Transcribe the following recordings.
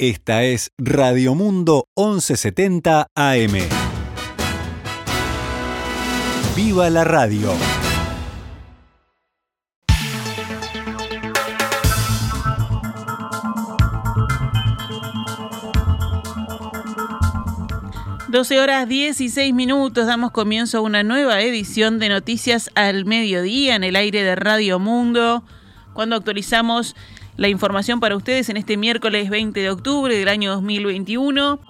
Esta es Radio Mundo 1170 AM. ¡Viva la radio! Doce horas 16 minutos, damos comienzo a una nueva edición de Noticias al Mediodía en el aire de Radio Mundo, cuando actualizamos la información para ustedes en este miércoles 20 de octubre del año 2021.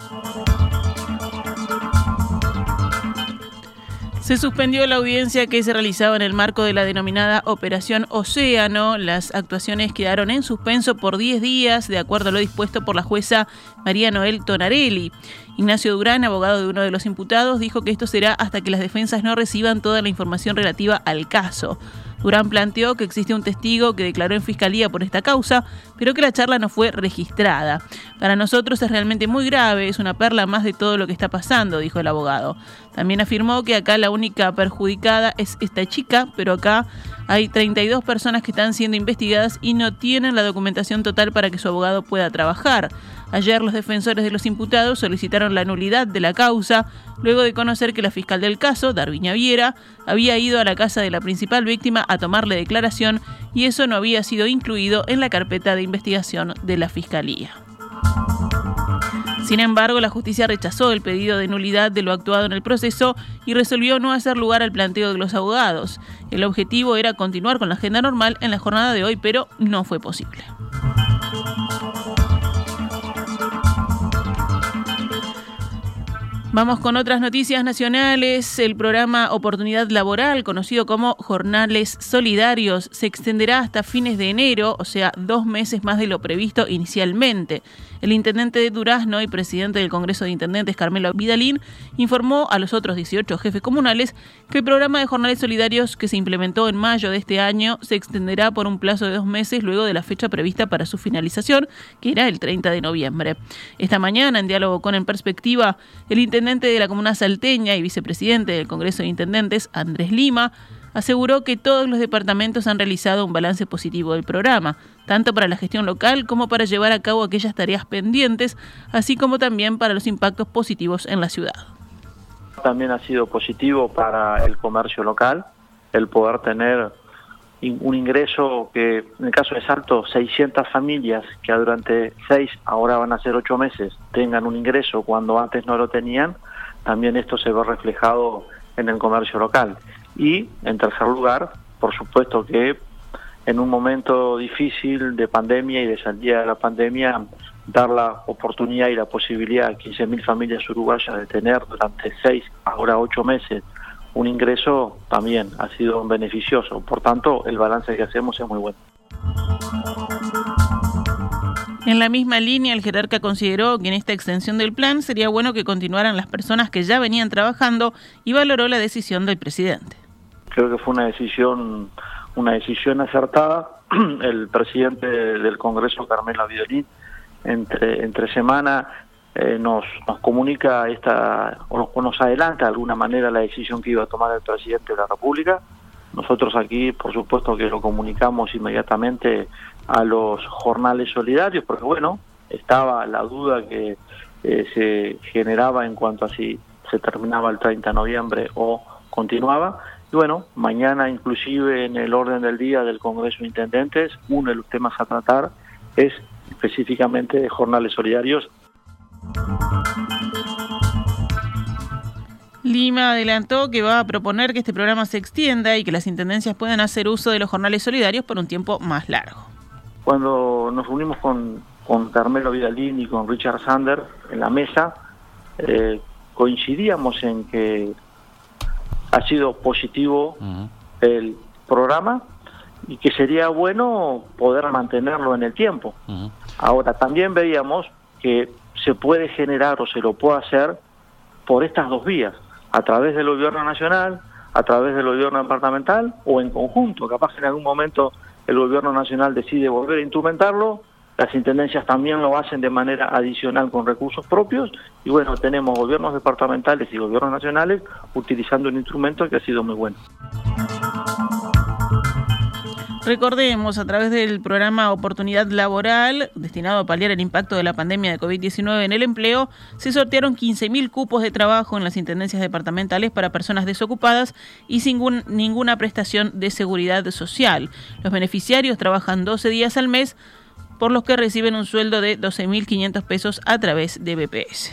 Se suspendió la audiencia que se realizaba en el marco de la denominada Operación Océano. Las actuaciones quedaron en suspenso por 10 días, de acuerdo a lo dispuesto por la jueza María Noel Tonarelli. Ignacio Durán, abogado de uno de los imputados, dijo que esto será hasta que las defensas no reciban toda la información relativa al caso. Durán planteó que existe un testigo que declaró en fiscalía por esta causa, pero que la charla no fue registrada. Para nosotros es realmente muy grave, es una perla más de todo lo que está pasando, dijo el abogado. También afirmó que acá la única perjudicada es esta chica, pero acá hay 32 personas que están siendo investigadas y no tienen la documentación total para que su abogado pueda trabajar. Ayer los defensores de los imputados solicitaron la nulidad de la causa luego de conocer que la fiscal del caso, Darviña Viera, había ido a la casa de la principal víctima a tomarle declaración y eso no había sido incluido en la carpeta de investigación de la fiscalía. Sin embargo, la justicia rechazó el pedido de nulidad de lo actuado en el proceso y resolvió no hacer lugar al planteo de los abogados. El objetivo era continuar con la agenda normal en la jornada de hoy, pero no fue posible. Vamos con otras noticias nacionales. El programa Oportunidad Laboral, conocido como Jornales Solidarios, se extenderá hasta fines de enero, o sea, dos meses más de lo previsto inicialmente. El intendente de Durazno y presidente del Congreso de Intendentes, Carmelo Vidalín, informó a los otros 18 jefes comunales que el programa de jornales solidarios que se implementó en mayo de este año se extenderá por un plazo de dos meses luego de la fecha prevista para su finalización, que era el 30 de noviembre. Esta mañana, en diálogo con En Perspectiva, el intendente de la comuna salteña y vicepresidente del Congreso de Intendentes, Andrés Lima, aseguró que todos los departamentos han realizado un balance positivo del programa, tanto para la gestión local como para llevar a cabo aquellas tareas pendientes, así como también para los impactos positivos en la ciudad. También ha sido positivo para el comercio local el poder tener un ingreso que, en el caso de Salto, 600 familias que durante seis, ahora van a ser ocho meses, tengan un ingreso cuando antes no lo tenían, también esto se ve reflejado en el comercio local. Y, en tercer lugar, por supuesto que en un momento difícil de pandemia y de salida de la pandemia, dar la oportunidad y la posibilidad a 15.000 familias uruguayas de tener durante seis, ahora ocho meses, un ingreso también ha sido beneficioso. Por tanto, el balance que hacemos es muy bueno. En la misma línea, el jerarca consideró que en esta extensión del plan sería bueno que continuaran las personas que ya venían trabajando y valoró la decisión del presidente creo que fue una decisión una decisión acertada. El presidente del Congreso, Carmela Vidolín, entre, entre semana eh, nos, nos comunica esta, o nos adelanta de alguna manera la decisión que iba a tomar el presidente de la República. Nosotros aquí, por supuesto, que lo comunicamos inmediatamente a los jornales solidarios, porque bueno, estaba la duda que eh, se generaba en cuanto a si se terminaba el 30 de noviembre o continuaba. Y bueno, mañana inclusive en el orden del día del Congreso de Intendentes, uno de los temas a tratar es específicamente de jornales solidarios. Lima adelantó que va a proponer que este programa se extienda y que las intendencias puedan hacer uso de los jornales solidarios por un tiempo más largo. Cuando nos reunimos con, con Carmelo Vidalín y con Richard Sander en la mesa, eh, coincidíamos en que ha sido positivo el programa y que sería bueno poder mantenerlo en el tiempo. Ahora, también veíamos que se puede generar o se lo puede hacer por estas dos vías, a través del gobierno nacional, a través del gobierno departamental o en conjunto. Capaz que en algún momento el gobierno nacional decide volver a instrumentarlo las intendencias también lo hacen de manera adicional con recursos propios y bueno, tenemos gobiernos departamentales y gobiernos nacionales utilizando un instrumento que ha sido muy bueno. Recordemos, a través del programa Oportunidad Laboral, destinado a paliar el impacto de la pandemia de COVID-19 en el empleo, se sortearon 15.000 cupos de trabajo en las intendencias departamentales para personas desocupadas y sin ninguna prestación de seguridad social. Los beneficiarios trabajan 12 días al mes, por los que reciben un sueldo de 12.500 pesos a través de BPS.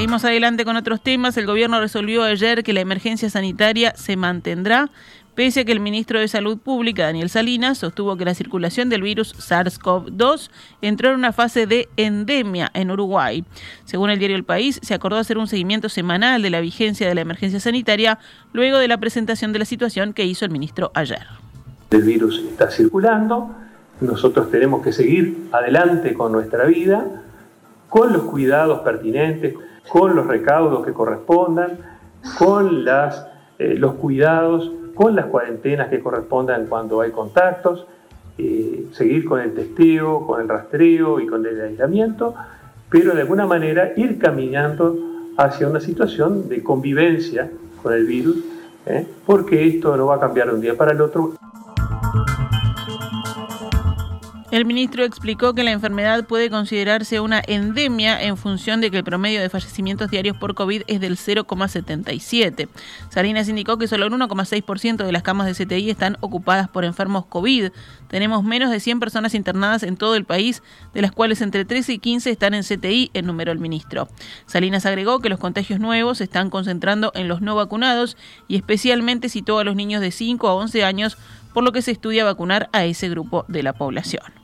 Seguimos adelante con otros temas. El gobierno resolvió ayer que la emergencia sanitaria se mantendrá, pese a que el ministro de Salud Pública, Daniel Salinas, sostuvo que la circulación del virus SARS-CoV-2 entró en una fase de endemia en Uruguay. Según el diario El País, se acordó hacer un seguimiento semanal de la vigencia de la emergencia sanitaria luego de la presentación de la situación que hizo el ministro ayer. El virus está circulando, nosotros tenemos que seguir adelante con nuestra vida, con los cuidados pertinentes con los recaudos que correspondan, con las, eh, los cuidados, con las cuarentenas que correspondan cuando hay contactos, eh, seguir con el testeo, con el rastreo y con el aislamiento, pero de alguna manera ir caminando hacia una situación de convivencia con el virus, ¿eh? porque esto no va a cambiar de un día para el otro. El ministro explicó que la enfermedad puede considerarse una endemia en función de que el promedio de fallecimientos diarios por COVID es del 0,77. Salinas indicó que solo el 1,6% de las camas de CTI están ocupadas por enfermos COVID. Tenemos menos de 100 personas internadas en todo el país, de las cuales entre 13 y 15 están en CTI, enumeró el ministro. Salinas agregó que los contagios nuevos se están concentrando en los no vacunados y especialmente citó a los niños de 5 a 11 años, por lo que se estudia vacunar a ese grupo de la población.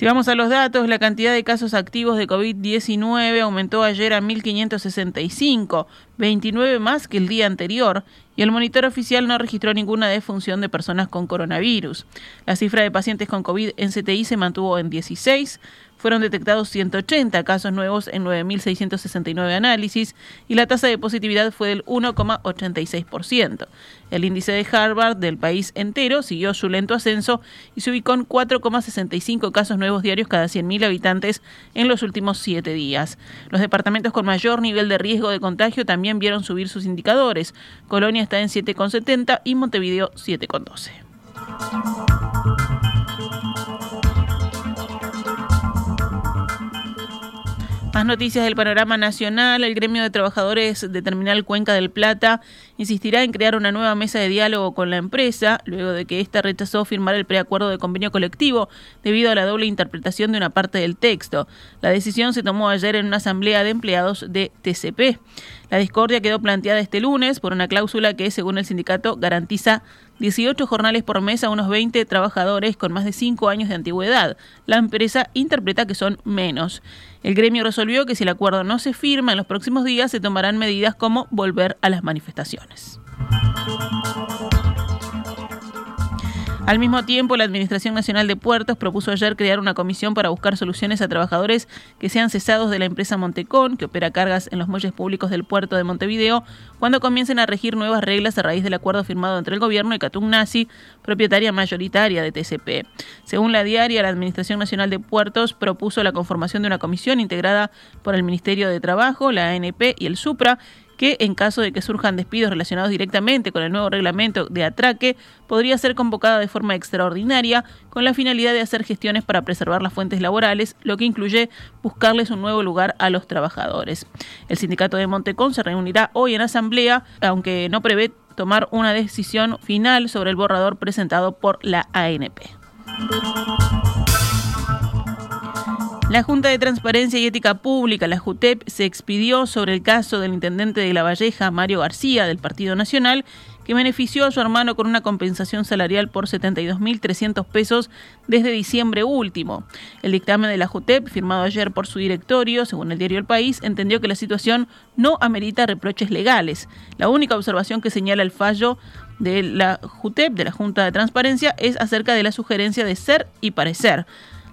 Si vamos a los datos, la cantidad de casos activos de COVID-19 aumentó ayer a 1.565, 29 más que el día anterior, y el monitor oficial no registró ninguna defunción de personas con coronavirus. La cifra de pacientes con COVID en CTI se mantuvo en 16, fueron detectados 180 casos nuevos en 9.669 análisis y la tasa de positividad fue del 1,86%. El índice de Harvard del país entero siguió su lento ascenso y se ubicó en 4,65 casos nuevos diarios cada 100.000 habitantes en los últimos siete días. Los departamentos con mayor nivel de riesgo de contagio también vieron subir sus indicadores. Colonia está en 7,70 y Montevideo 7,12. Más noticias del panorama nacional. El gremio de trabajadores de Terminal Cuenca del Plata insistirá en crear una nueva mesa de diálogo con la empresa, luego de que ésta rechazó firmar el preacuerdo de convenio colectivo debido a la doble interpretación de una parte del texto. La decisión se tomó ayer en una asamblea de empleados de TCP. La discordia quedó planteada este lunes por una cláusula que, según el sindicato, garantiza 18 jornales por mes a unos 20 trabajadores con más de 5 años de antigüedad. La empresa interpreta que son menos. El gremio resolvió que si el acuerdo no se firma en los próximos días se tomarán medidas como volver a las manifestaciones. Al mismo tiempo, la Administración Nacional de Puertos propuso ayer crear una comisión para buscar soluciones a trabajadores que sean cesados de la empresa Montecón, que opera cargas en los muelles públicos del puerto de Montevideo, cuando comiencen a regir nuevas reglas a raíz del acuerdo firmado entre el gobierno y Nazi, propietaria mayoritaria de TCP. Según la diaria, la Administración Nacional de Puertos propuso la conformación de una comisión integrada por el Ministerio de Trabajo, la ANP y el SUPRA, que en caso de que surjan despidos relacionados directamente con el nuevo reglamento de atraque, podría ser convocada de forma extraordinaria con la finalidad de hacer gestiones para preservar las fuentes laborales, lo que incluye buscarles un nuevo lugar a los trabajadores. El sindicato de Montecón se reunirá hoy en asamblea, aunque no prevé tomar una decisión final sobre el borrador presentado por la ANP. La Junta de Transparencia y Ética Pública, la JUTEP, se expidió sobre el caso del intendente de La Valleja, Mario García, del Partido Nacional, que benefició a su hermano con una compensación salarial por 72.300 pesos desde diciembre último. El dictamen de la JUTEP, firmado ayer por su directorio, según el diario El País, entendió que la situación no amerita reproches legales. La única observación que señala el fallo de la JUTEP, de la Junta de Transparencia, es acerca de la sugerencia de ser y parecer.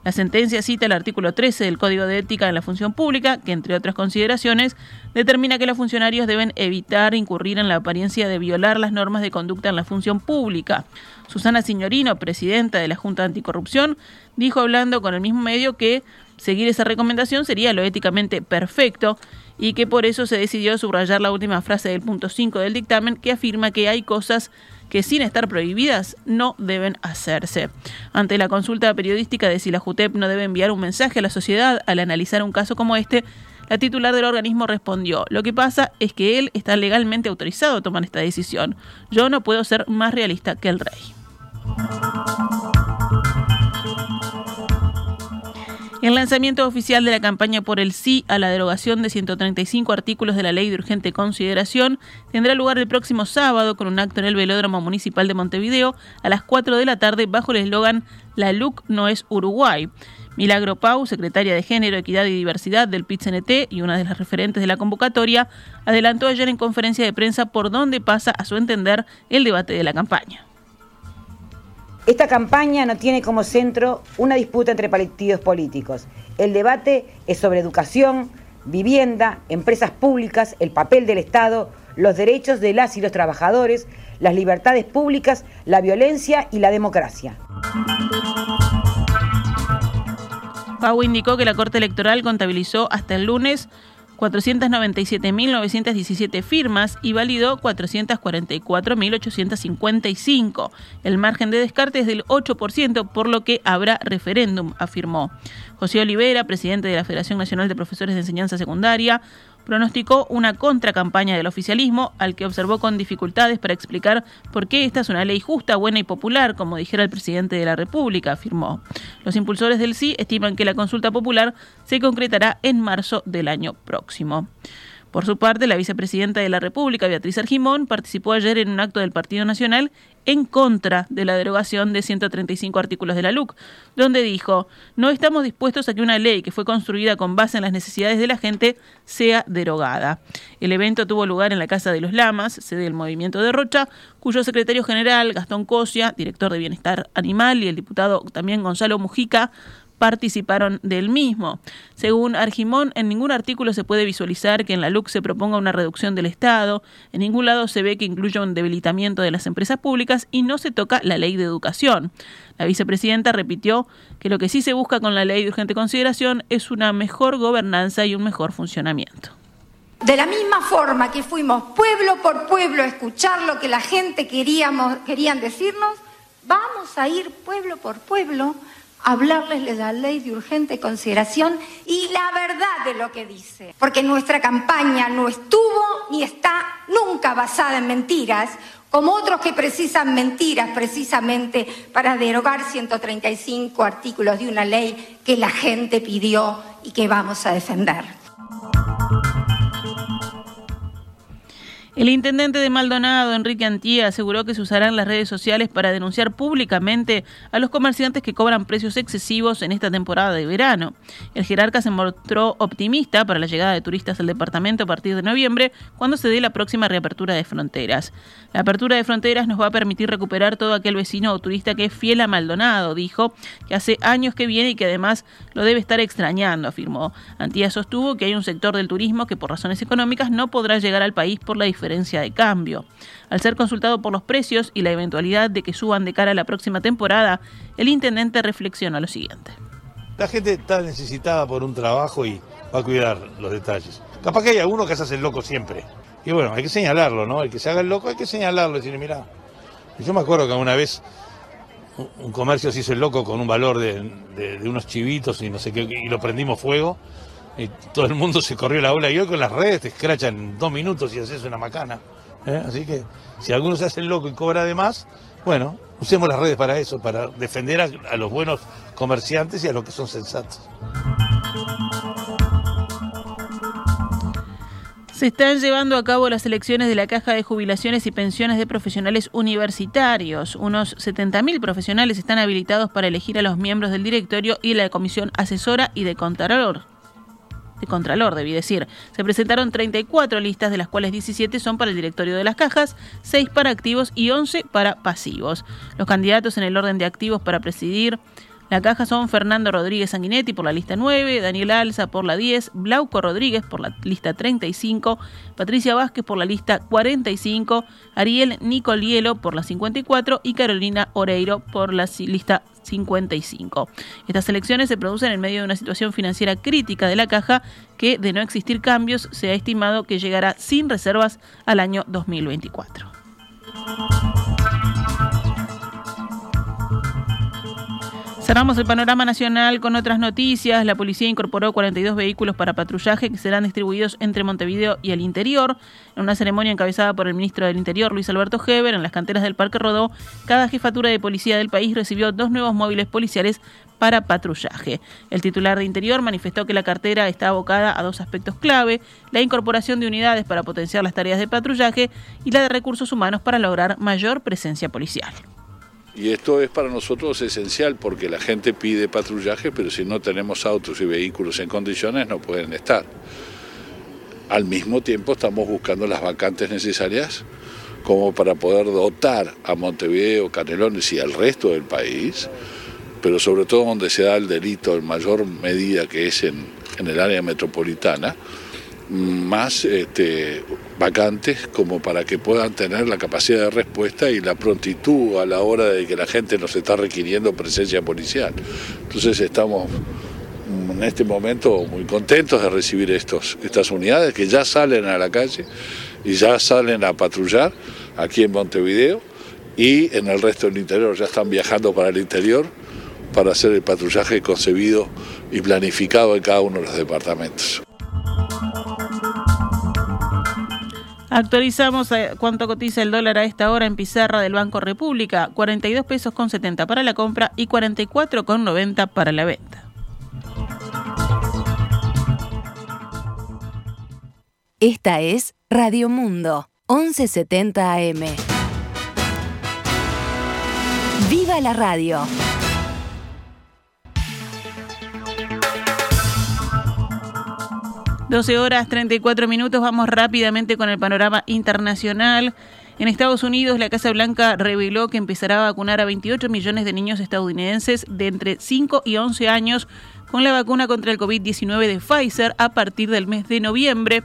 La sentencia cita el artículo 13 del Código de Ética en la Función Pública, que entre otras consideraciones determina que los funcionarios deben evitar incurrir en la apariencia de violar las normas de conducta en la función pública. Susana Signorino, presidenta de la Junta Anticorrupción, dijo hablando con el mismo medio que seguir esa recomendación sería lo éticamente perfecto y que por eso se decidió subrayar la última frase del punto 5 del dictamen que afirma que hay cosas que sin estar prohibidas no deben hacerse. Ante la consulta periodística de si la JUTEP no debe enviar un mensaje a la sociedad al analizar un caso como este, la titular del organismo respondió, lo que pasa es que él está legalmente autorizado a tomar esta decisión. Yo no puedo ser más realista que el rey. El lanzamiento oficial de la campaña por el sí a la derogación de 135 artículos de la Ley de Urgente Consideración tendrá lugar el próximo sábado con un acto en el Velódromo Municipal de Montevideo a las 4 de la tarde bajo el eslogan La LUC no es Uruguay. Milagro Pau, secretaria de Género, Equidad y Diversidad del PIT-CNT y una de las referentes de la convocatoria, adelantó ayer en conferencia de prensa por dónde pasa, a su entender, el debate de la campaña. Esta campaña no tiene como centro una disputa entre partidos políticos. El debate es sobre educación, vivienda, empresas públicas, el papel del Estado, los derechos de las y los trabajadores, las libertades públicas, la violencia y la democracia. Pau indicó que la Corte Electoral contabilizó hasta el lunes 497.917 firmas y validó 444.855. El margen de descarte es del 8%, por lo que habrá referéndum, afirmó. José Olivera, presidente de la Federación Nacional de Profesores de Enseñanza Secundaria, pronosticó una contracampaña del oficialismo, al que observó con dificultades para explicar por qué esta es una ley justa, buena y popular, como dijera el presidente de la República, afirmó. Los impulsores del sí estiman que la consulta popular se concretará en marzo del año próximo. Por su parte, la vicepresidenta de la República, Beatriz Argimón, participó ayer en un acto del Partido Nacional en contra de la derogación de 135 artículos de la LUC, donde dijo, no estamos dispuestos a que una ley que fue construida con base en las necesidades de la gente sea derogada. El evento tuvo lugar en la Casa de los Lamas, sede del Movimiento de Rocha, cuyo secretario general, Gastón Cosia, director de Bienestar Animal, y el diputado también Gonzalo Mujica, participaron del mismo. Según Argimón, en ningún artículo se puede visualizar que en la LUC se proponga una reducción del Estado, en ningún lado se ve que incluya un debilitamiento de las empresas públicas y no se toca la ley de educación. La vicepresidenta repitió que lo que sí se busca con la ley de urgente consideración es una mejor gobernanza y un mejor funcionamiento. De la misma forma que fuimos pueblo por pueblo a escuchar lo que la gente queríamos, querían decirnos, vamos a ir pueblo por pueblo hablarles de la ley de urgente consideración y la verdad de lo que dice. Porque nuestra campaña no estuvo ni está nunca basada en mentiras, como otros que precisan mentiras precisamente para derogar 135 artículos de una ley que la gente pidió y que vamos a defender. El intendente de Maldonado, Enrique Antía, aseguró que se usarán las redes sociales para denunciar públicamente a los comerciantes que cobran precios excesivos en esta temporada de verano. El jerarca se mostró optimista para la llegada de turistas al departamento a partir de noviembre, cuando se dé la próxima reapertura de fronteras. La apertura de fronteras nos va a permitir recuperar todo aquel vecino o turista que es fiel a Maldonado, dijo, que hace años que viene y que además lo debe estar extrañando, afirmó. Antía sostuvo que hay un sector del turismo que por razones económicas no podrá llegar al país por la diferencia de cambio. Al ser consultado por los precios y la eventualidad de que suban de cara a la próxima temporada, el intendente reflexiona lo siguiente. La gente está necesitada por un trabajo y va a cuidar los detalles. Capaz que hay alguno que se hace el loco siempre. Y bueno, hay que señalarlo, ¿no? El que se haga el loco hay que señalarlo, decirle, mira. Yo me acuerdo que una vez un comercio se hizo el loco con un valor de, de unos chivitos y no sé qué, y lo prendimos fuego y todo el mundo se corrió la ola y hoy con las redes te escrachan dos minutos y haces una macana. ¿eh? Así que si alguno se hace loco y cobra de más, bueno, usemos las redes para eso, para defender a, los buenos comerciantes y a los que son sensatos. Se están llevando a cabo las elecciones de la Caja de Jubilaciones y Pensiones de Profesionales Universitarios. Unos 70.000 profesionales están habilitados para elegir a los miembros del directorio y la comisión asesora y de contralor de Contralor, debí decir. Se presentaron 34 listas, de las cuales 17 son para el directorio de las cajas, 6 para activos y 11 para pasivos. Los candidatos en el orden de activos para presidir la caja son Fernando Rodríguez Sanguinetti por la lista 9, Daniel Alza por la 10, Blauco Rodríguez por la lista 35, Patricia Vázquez por la lista 45, Ariel Nicolielo por la 54 y Carolina Oreiro por la lista 55. Estas elecciones se producen en medio de una situación financiera crítica de la caja que, de no existir cambios, se ha estimado que llegará sin reservas al año 2024. Cerramos el panorama nacional con otras noticias. La policía incorporó 42 vehículos para patrullaje que serán distribuidos entre Montevideo y el interior. En una ceremonia encabezada por el ministro del Interior, Luis Alberto Heber, en las canteras del Parque Rodó, cada jefatura de policía del país recibió dos nuevos móviles policiales para patrullaje. El titular de Interior manifestó que la cartera está abocada a dos aspectos clave, la incorporación de unidades para potenciar las tareas de patrullaje y la de recursos humanos para lograr mayor presencia policial. Y esto es para nosotros esencial porque la gente pide patrullaje, pero si no tenemos autos y vehículos en condiciones no pueden estar. Al mismo tiempo estamos buscando las vacantes necesarias como para poder dotar a Montevideo, Canelones y al resto del país, pero sobre todo donde se da el delito en mayor medida que es en, en el área metropolitana, más este, vacantes como para que puedan tener la capacidad de respuesta y la prontitud a la hora de que la gente nos está requiriendo presencia policial. Entonces estamos en este momento muy contentos de recibir estos, estas unidades que ya salen a la calle y ya salen a patrullar aquí en Montevideo y en el resto del interior ya están viajando para el interior para hacer el patrullaje concebido y planificado en cada uno de los departamentos. Actualizamos eh, cuánto cotiza el dólar a esta hora en pizarra del Banco República, 42 pesos con 70 para la compra y 44 con 90 para la venta. Esta es Radio Mundo, 1170 AM. ¡Viva la radio! 12 horas 34 minutos, vamos rápidamente con el panorama internacional. En Estados Unidos, la Casa Blanca reveló que empezará a vacunar a 28 millones de niños estadounidenses de entre 5 y 11 años con la vacuna contra el COVID-19 de Pfizer a partir del mes de noviembre,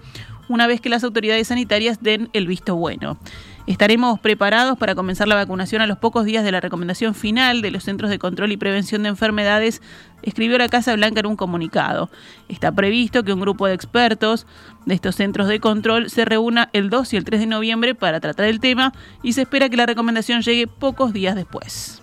una vez que las autoridades sanitarias den el visto bueno. Estaremos preparados para comenzar la vacunación a los pocos días de la recomendación final de los Centros de Control y Prevención de Enfermedades, escribió la Casa Blanca en un comunicado. Está previsto que un grupo de expertos de estos centros de control se reúna el 2 y el 3 de noviembre para tratar el tema y se espera que la recomendación llegue pocos días después.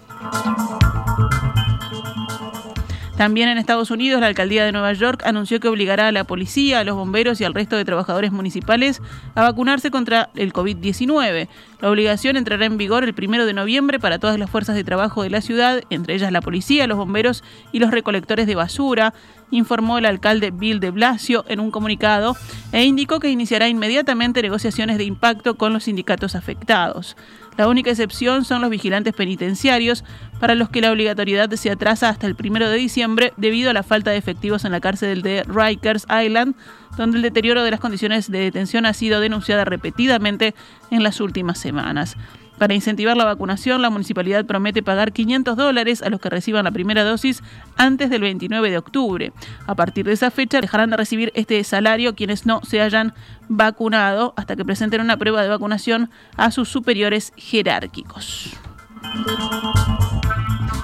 También en Estados Unidos, la alcaldía de Nueva York anunció que obligará a la policía, a los bomberos y al resto de trabajadores municipales a vacunarse contra el COVID-19. La obligación entrará en vigor el primero de noviembre para todas las fuerzas de trabajo de la ciudad, entre ellas la policía, los bomberos y los recolectores de basura, informó el alcalde Bill de Blasio en un comunicado e indicó que iniciará inmediatamente negociaciones de impacto con los sindicatos afectados. La única excepción son los vigilantes penitenciarios, para los que la obligatoriedad se atrasa hasta el primero de diciembre debido a la falta de efectivos en la cárcel de Rikers Island, donde el deterioro de las condiciones de detención ha sido denunciada repetidamente en las últimas semanas. Para incentivar la vacunación, la municipalidad promete pagar 500 dólares a los que reciban la primera dosis antes del 29 de octubre. A partir de esa fecha dejarán de recibir este salario quienes no se hayan vacunado hasta que presenten una prueba de vacunación a sus superiores jerárquicos.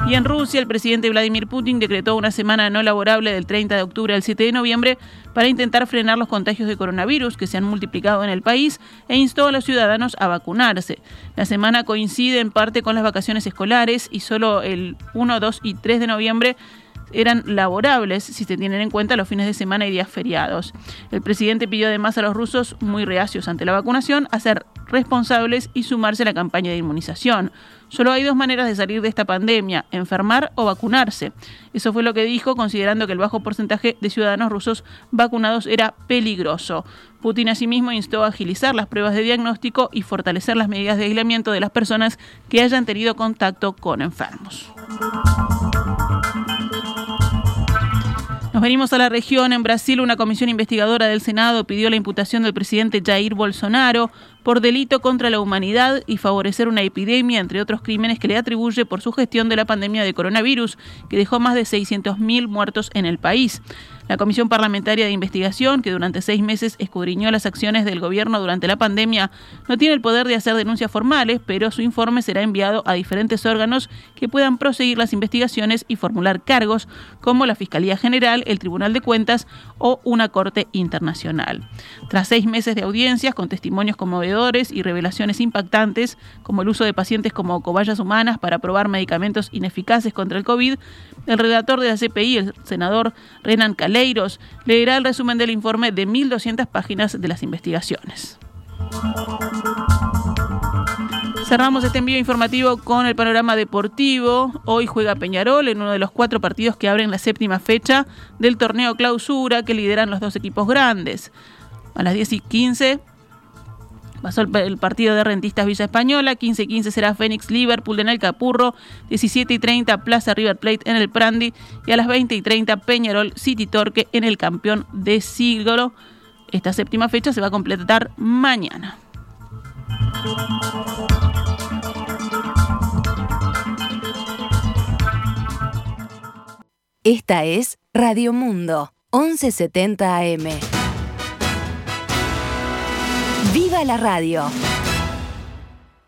Y en Rusia, el presidente Vladimir Putin decretó una semana no laborable del 30 de octubre al 7 de noviembre para intentar frenar los contagios de coronavirus que se han multiplicado en el país e instó a los ciudadanos a vacunarse. La semana coincide en parte con las vacaciones escolares y solo el 1, 2 y 3 de noviembre eran laborables si se tienen en cuenta los fines de semana y días feriados. El presidente pidió además a los rusos, muy reacios ante la vacunación, a ser responsables y sumarse a la campaña de inmunización. Solo hay dos maneras de salir de esta pandemia, enfermar o vacunarse. Eso fue lo que dijo, considerando que el bajo porcentaje de ciudadanos rusos vacunados era peligroso. Putin asimismo instó a agilizar las pruebas de diagnóstico y fortalecer las medidas de aislamiento de las personas que hayan tenido contacto con enfermos. Venimos a la región. En Brasil, una comisión investigadora del Senado pidió la imputación del presidente Jair Bolsonaro por delito contra la humanidad y favorecer una epidemia, entre otros crímenes que le atribuye por su gestión de la pandemia de coronavirus, que dejó más de 600.000 muertos en el país. La Comisión Parlamentaria de Investigación, que durante seis meses escudriñó las acciones del gobierno durante la pandemia, no tiene el poder de hacer denuncias formales, pero su informe será enviado a diferentes órganos que puedan proseguir las investigaciones y formular cargos, como la Fiscalía General, el Tribunal de Cuentas o una Corte Internacional. Tras seis meses de audiencias con testimonios conmovedores y revelaciones impactantes, como el uso de pacientes como cobayas humanas para probar medicamentos ineficaces contra el COVID, el redactor de la CPI, el senador Renan Caleiros, leerá el resumen del informe de 1.200 páginas de las investigaciones. Cerramos este envío informativo con el panorama deportivo. Hoy juega Peñarol en uno de los cuatro partidos que abren la séptima fecha del torneo clausura que lideran los dos equipos grandes. A las 10 y 15 pasó el, partido de Rentistas Villa Española, 15 y 15 será Fénix Liverpool en el Capurro, 17 y 30 Plaza River Plate en el Prandi y a las 20 y 30 Peñarol City Torque en el campeón de siglo. Esta séptima fecha se va a completar mañana. Esta es Radio Mundo, 1170 AM. ¡Viva la radio!